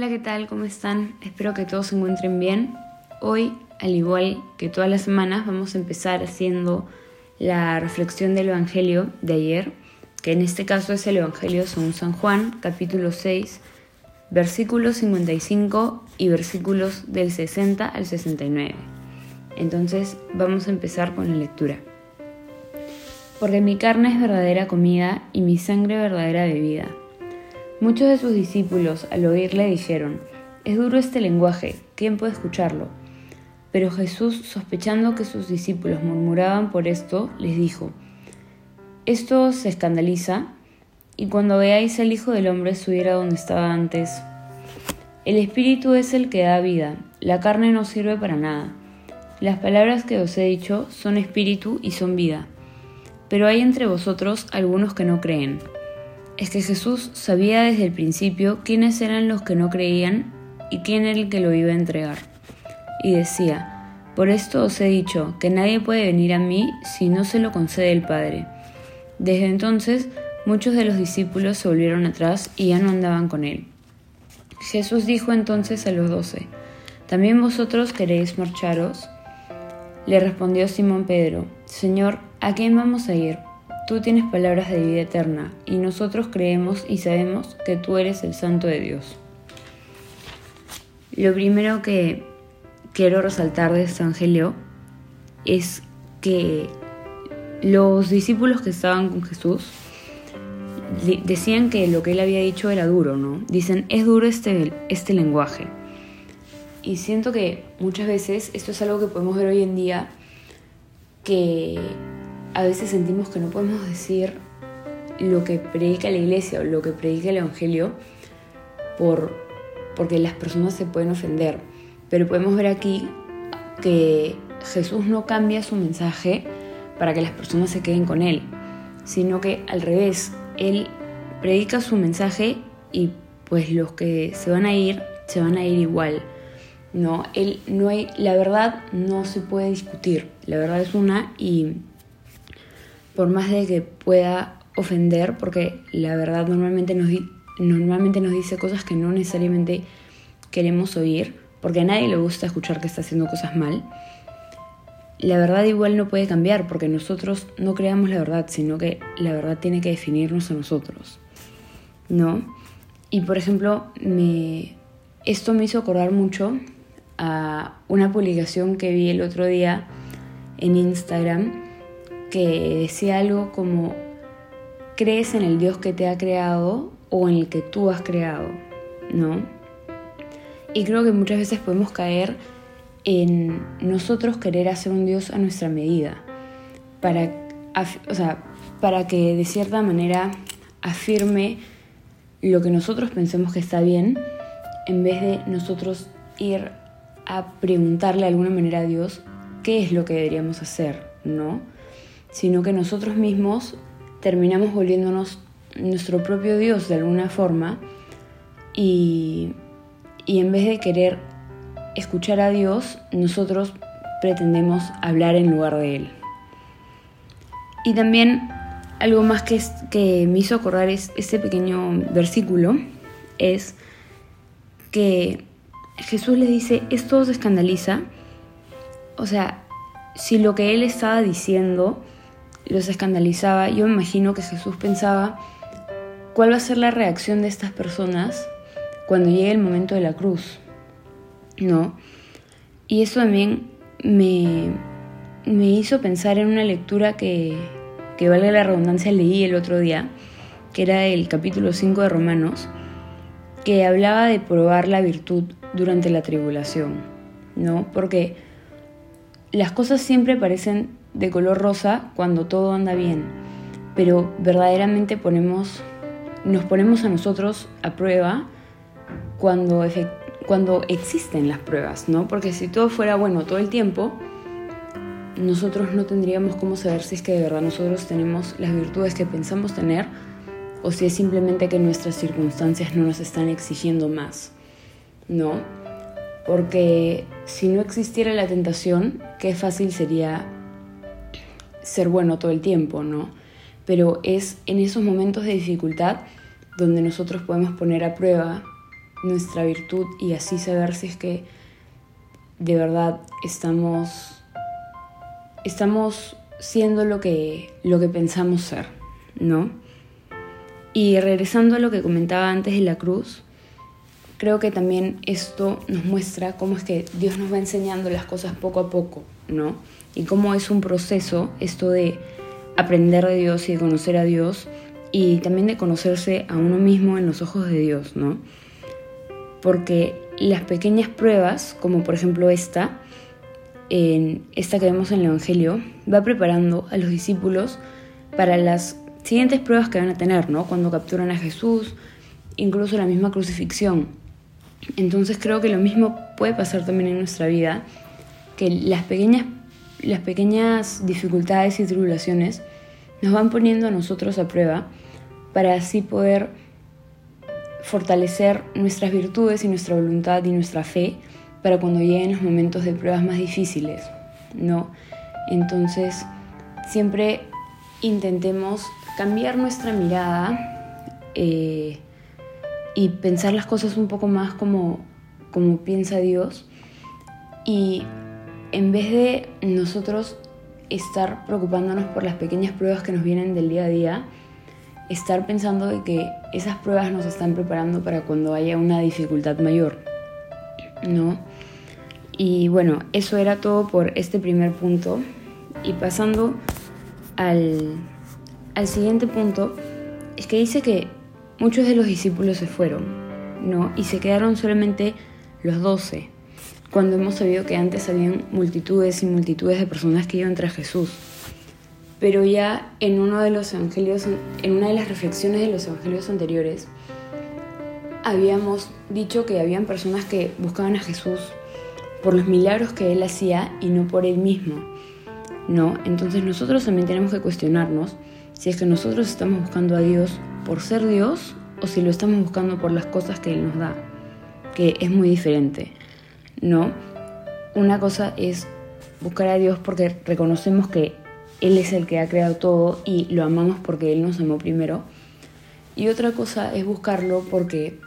Hola, ¿qué tal? ¿Cómo están? Espero que todos se encuentren bien. Hoy, al igual que todas las semanas, vamos a empezar haciendo la reflexión del Evangelio de ayer, que en este caso es el Evangelio según San Juan, capítulo 6, versículos 55 y versículos del 60 al 69. Entonces, vamos a empezar con la lectura. Porque mi carne es verdadera comida y mi sangre verdadera bebida. Muchos de sus discípulos al oírle dijeron, es duro este lenguaje, ¿quién puede escucharlo? Pero Jesús, sospechando que sus discípulos murmuraban por esto, les dijo, esto se escandaliza, y cuando veáis al Hijo del Hombre subir a donde estaba antes, el Espíritu es el que da vida, la carne no sirve para nada. Las palabras que os he dicho son espíritu y son vida, pero hay entre vosotros algunos que no creen es que Jesús sabía desde el principio quiénes eran los que no creían y quién era el que lo iba a entregar. Y decía, por esto os he dicho que nadie puede venir a mí si no se lo concede el Padre. Desde entonces muchos de los discípulos se volvieron atrás y ya no andaban con él. Jesús dijo entonces a los doce, ¿también vosotros queréis marcharos? Le respondió Simón Pedro, Señor, ¿a quién vamos a ir? Tú tienes palabras de vida eterna, y nosotros creemos y sabemos que tú eres el Santo de Dios. Lo primero que quiero resaltar de este Evangelio es que los discípulos que estaban con Jesús decían que lo que él había dicho era duro, ¿no? Dicen, es duro este, este lenguaje. Y siento que muchas veces esto es algo que podemos ver hoy en día, que a veces sentimos que no podemos decir lo que predica la iglesia o lo que predica el Evangelio por, porque las personas se pueden ofender. Pero podemos ver aquí que Jesús no cambia su mensaje para que las personas se queden con él, sino que al revés, él predica su mensaje y pues los que se van a ir, se van a ir igual. No, él no hay la verdad no se puede discutir. La verdad es una y por más de que pueda ofender, porque la verdad normalmente nos, normalmente nos dice cosas que no necesariamente queremos oír, porque a nadie le gusta escuchar que está haciendo cosas mal, la verdad igual no puede cambiar, porque nosotros no creamos la verdad, sino que la verdad tiene que definirnos a nosotros, ¿no? Y por ejemplo, me, esto me hizo acordar mucho a una publicación que vi el otro día en Instagram, que decía algo como, crees en el Dios que te ha creado o en el que tú has creado, ¿no? Y creo que muchas veces podemos caer en nosotros querer hacer un Dios a nuestra medida, para, o sea, para que de cierta manera afirme lo que nosotros pensemos que está bien, en vez de nosotros ir a preguntarle de alguna manera a Dios qué es lo que deberíamos hacer, ¿no? Sino que nosotros mismos terminamos volviéndonos nuestro propio Dios de alguna forma y, en vez de querer escuchar a Dios, nosotros pretendemos hablar en lugar de Él. Y también algo más que, que me hizo acordar es, este pequeño versículo es que Jesús le dice, esto se escandaliza. O sea, si lo que Él estaba diciendo los escandalizaba, yo me imagino que Jesús pensaba cuál va a ser la reacción de estas personas cuando llegue el momento de la cruz, ¿no? Y eso también me, me hizo pensar en una lectura que, que valga la redundancia, leí el otro día, que era el capítulo 5 de Romanos, que hablaba de probar la virtud durante la tribulación, ¿no? Porque las cosas siempre parecen de color rosa cuando todo anda bien, pero verdaderamente ponemos, nos ponemos a nosotros a prueba cuando, cuando existen las pruebas, ¿no? Porque si todo fuera bueno todo el tiempo, nosotros no tendríamos cómo saber si es que de verdad nosotros tenemos las virtudes que pensamos tener o si es simplemente que nuestras circunstancias no nos están exigiendo más, ¿no? Porque si no existiera la tentación, qué fácil sería ser bueno todo el tiempo, ¿no? Pero es en esos momentos de dificultad donde nosotros podemos poner a prueba nuestra virtud y así saber si es que de verdad estamos estamos siendo lo que lo que pensamos ser, ¿no? Y regresando a lo que comentaba antes de la cruz, creo que también esto nos muestra cómo es que Dios nos va enseñando las cosas poco a poco, ¿no? Y cómo es un proceso esto de aprender de Dios y de conocer a Dios y también de conocerse a uno mismo en los ojos de Dios, ¿no? Porque las pequeñas pruebas, como por ejemplo esta, esta que vemos en el Evangelio, va preparando a los discípulos para las siguientes pruebas que van a tener, ¿no? Cuando capturan a Jesús, incluso la misma crucifixión. Entonces creo que lo mismo puede pasar también en nuestra vida, que las pequeñas, las pequeñas dificultades y tribulaciones nos van poniendo a nosotros a prueba para así poder fortalecer nuestras virtudes y nuestra voluntad y nuestra fe para cuando lleguen los momentos de pruebas más difíciles, ¿no? Entonces, siempre intentemos cambiar nuestra mirada eh, y pensar las cosas un poco más como, como piensa Dios y en vez de nosotros estar preocupándonos por las pequeñas pruebas que nos vienen del día a día, estar pensando de que esas pruebas nos están preparando para cuando haya una dificultad mayor, ¿no? Y bueno, eso era todo por este primer punto. Y pasando al, al siguiente punto, es que dice que muchos de los discípulos se fueron, ¿no? Y se quedaron solamente los doce, cuando hemos sabido que antes habían multitudes y multitudes de personas que iban tras Jesús. Pero ya en uno de los evangelios, en una de las reflexiones de los evangelios anteriores, habíamos dicho que habían personas que buscaban a Jesús por los milagros que él hacía y no por él mismo. ¿No? Entonces nosotros también tenemos que cuestionarnos si es que nosotros estamos buscando a Dios por ser Dios o si lo estamos buscando por las cosas que él nos da, que es muy diferente. ¿No? Una cosa es buscar a Dios porque reconocemos que él es el que ha creado todo y lo amamos porque Él nos amó primero. Y otra cosa es buscarlo porque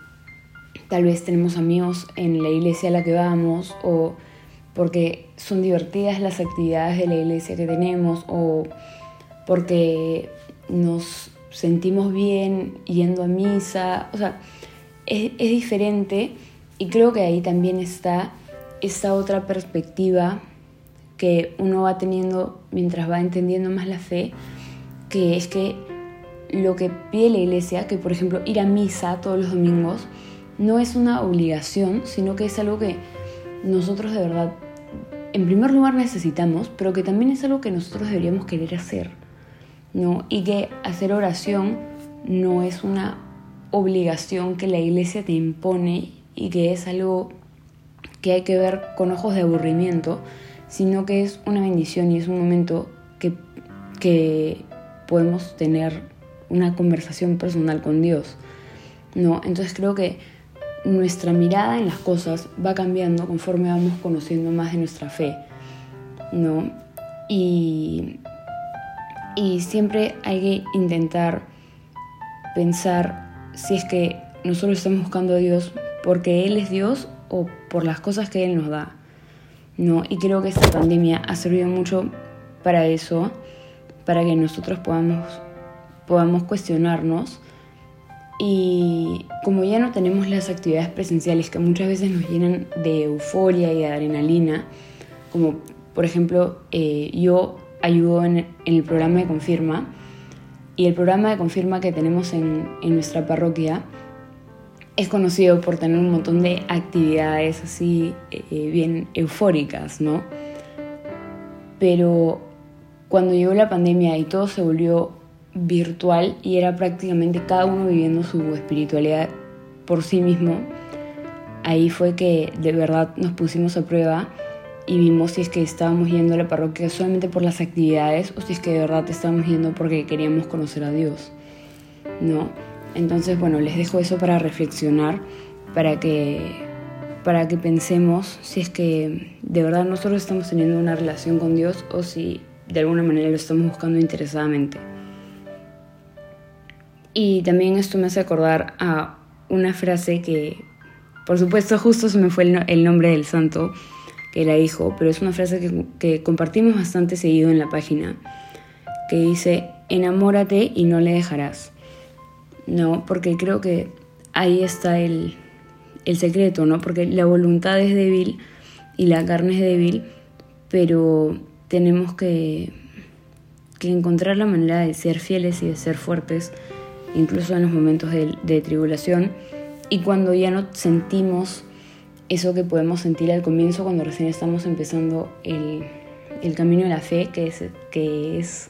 tal vez tenemos amigos en la iglesia a la que vamos o porque son divertidas las actividades de la iglesia que tenemos o porque nos sentimos bien yendo a misa. O sea, es, diferente y creo que ahí también está esta otra perspectiva que uno va teniendo mientras va entendiendo más la fe, que es que lo que pide la iglesia, que por ejemplo ir a misa todos los domingos, no es una obligación, sino que es algo que nosotros de verdad, en primer lugar necesitamos, pero que también es algo que nosotros deberíamos querer hacer, ¿no? Y que hacer oración no es una obligación que la iglesia te impone y que es algo que hay que ver con ojos de aburrimiento, sino que es una bendición y es un momento que, que podemos tener una conversación personal con Dios. ¿no? Entonces creo que nuestra mirada en las cosas va cambiando conforme vamos conociendo más de nuestra fe. ¿no? Y, y siempre hay que intentar pensar si es que nosotros estamos buscando a Dios porque Él es Dios o por las cosas que Él nos da. ¿no? Y creo que esta pandemia ha servido mucho para eso, para que nosotros podamos, podamos cuestionarnos. Y como ya no tenemos las actividades presenciales que muchas veces nos llenan de euforia y de adrenalina, como por ejemplo eh, yo ayudo en, el programa de Confirma, y el programa de Confirma que tenemos en, en nuestra parroquia, es conocido por tener un montón de actividades así eh, bien eufóricas, ¿no? Pero cuando llegó la pandemia y todo se volvió virtual y era prácticamente cada uno viviendo su espiritualidad por sí mismo, ahí fue que de verdad nos pusimos a prueba y vimos si es que estábamos yendo a la parroquia solamente por las actividades o si es que de verdad estábamos yendo porque queríamos conocer a Dios, ¿no? Entonces, bueno, les dejo eso para reflexionar, para que, para que pensemos si es que de verdad nosotros estamos teniendo una relación con Dios o si de alguna manera lo estamos buscando interesadamente. Y también esto me hace acordar a una frase que, por supuesto justo se me fue el, nombre del santo que la dijo, pero es una frase que, compartimos bastante seguido en la página, que dice, enamórate y no le dejarás. No, porque creo que ahí está el, el secreto, ¿no? Porque la voluntad es débil y la carne es débil, pero tenemos que, que encontrar la manera de ser fieles y de ser fuertes, incluso en los momentos de, tribulación, y cuando ya no sentimos eso que podemos sentir al comienzo, cuando recién estamos empezando el, el camino de la fe, que es, que es,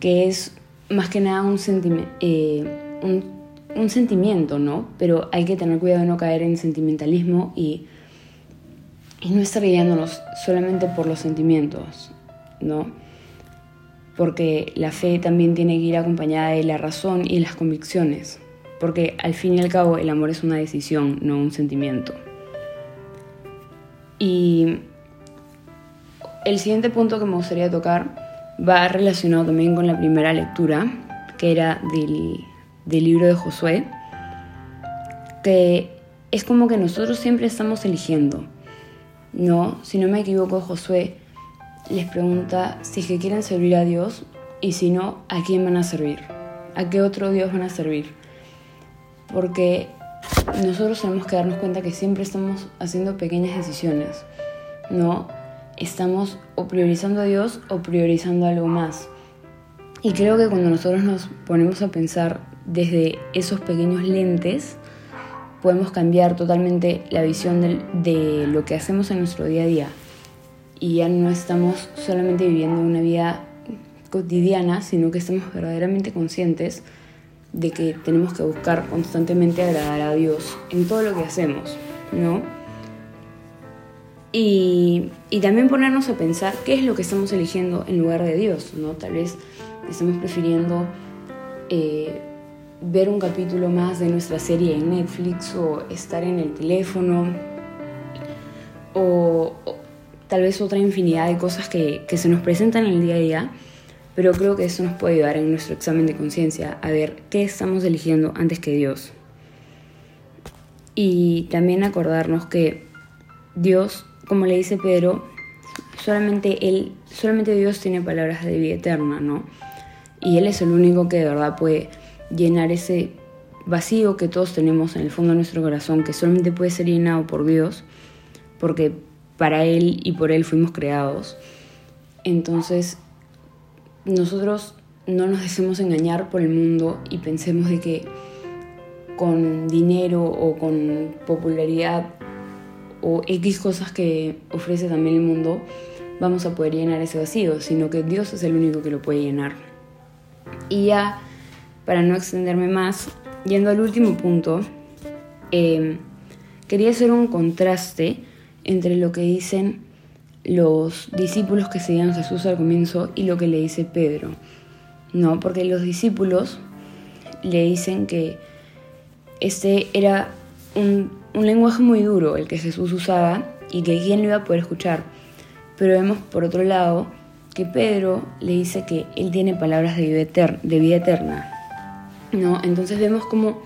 que es más que nada un, eh, un sentimiento, ¿no? Pero hay que tener cuidado de no caer en sentimentalismo y, y no estar guiándonos solamente por los sentimientos, ¿no? Porque la fe también tiene que ir acompañada de la razón y las convicciones, porque al fin y al cabo el amor es una decisión, no un sentimiento. Y el siguiente punto que me gustaría tocar va relacionado también con la primera lectura, que era del del libro de Josué, que es como que nosotros siempre estamos eligiendo. No, si no me equivoco, Josué les pregunta si es que quieren servir a Dios y si no, ¿a quién van a servir? ¿A qué otro Dios van a servir? Porque nosotros tenemos que darnos cuenta que siempre estamos haciendo pequeñas decisiones, ¿no? Estamos o priorizando a Dios o priorizando algo más. Y creo que cuando nosotros nos ponemos a pensar desde esos pequeños lentes podemos cambiar totalmente la visión de, lo que hacemos en nuestro día a día. Y ya no estamos solamente viviendo una vida cotidiana, sino que estamos verdaderamente conscientes de que tenemos que buscar constantemente agradar a Dios en todo lo que hacemos, ¿no? Y, y, también ponernos a pensar qué es lo que estamos eligiendo en lugar de Dios, ¿no? Tal vez estamos prefiriendo eh, ver un capítulo más de nuestra serie en Netflix o estar en el teléfono o, tal vez otra infinidad de cosas que, que, se nos presentan en el día a día, pero creo que eso nos puede ayudar en nuestro examen de conciencia a ver qué estamos eligiendo antes que Dios. Y también acordarnos que Dios, como le dice Pedro, solamente él, solamente Dios tiene palabras de vida eterna, ¿no? Y él es el único que de verdad puede llenar ese vacío que todos tenemos en el fondo de nuestro corazón, que solamente puede ser llenado por Dios, porque para Él y por Él fuimos creados. Entonces, nosotros no nos dejemos engañar por el mundo y pensemos de que con dinero o con popularidad o X cosas que ofrece también el mundo, vamos a poder llenar ese vacío, sino que Dios es el único que lo puede llenar. Y ya para no extenderme más, yendo al último punto, eh, quería hacer un contraste entre lo que dicen los discípulos que seguían a Jesús al comienzo y lo que le dice Pedro. No, porque los discípulos le dicen que este era un, un lenguaje muy duro el que Jesús usaba y que quién lo iba a poder escuchar. Pero vemos por otro lado que Pedro le dice que él tiene palabras de vida de vida eterna ¿no? Entonces vemos como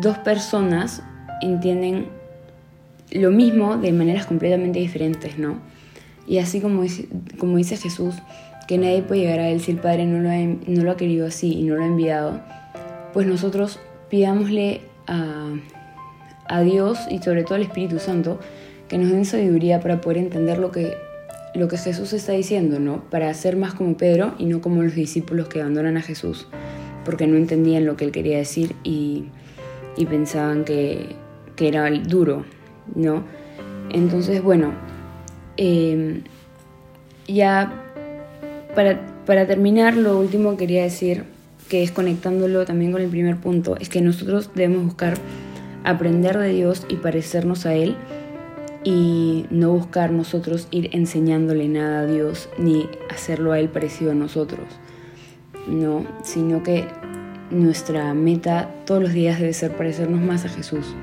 dos personas entienden lo mismo de maneras completamente diferentes, ¿no? Y así como dice, como dice Jesús, que nadie puede llegar a Él si el Padre no lo, ha, no lo ha querido así y no lo ha enviado, pues nosotros pidámosle a, a Dios y sobre todo al Espíritu Santo que nos den sabiduría para poder entender lo que, lo que Jesús está diciendo, ¿no? Para ser más como Pedro y no como los discípulos que abandonan a Jesús porque no entendían lo que él quería decir y, pensaban que, era duro, ¿no? Entonces, bueno, em, ya para, para terminar, lo último quería decir, que es conectándolo también con el primer punto, es que nosotros debemos buscar aprender de Dios y parecernos a Él y no buscar nosotros ir enseñándole nada a Dios ni hacerlo a Él parecido a nosotros no, sino que nuestra meta todos los días debe ser parecernos más a Jesús.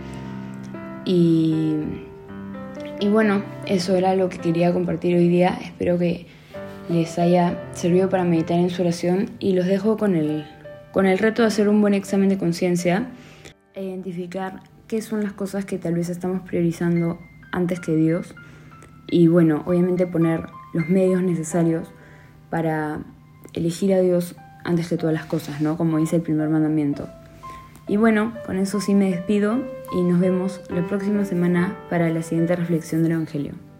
Y, y bueno, eso era lo que quería compartir hoy día. Espero que les haya servido para meditar en su oración y los dejo con el, con el reto de hacer un buen examen de conciencia e identificar qué son las cosas que tal vez estamos priorizando antes que Dios. Y bueno, obviamente poner los medios necesarios para elegir a Dios antes que todas las cosas, ¿no? Como dice el primer mandamiento. Y bueno, con eso sí me despido y nos vemos la próxima semana para la siguiente reflexión del Evangelio.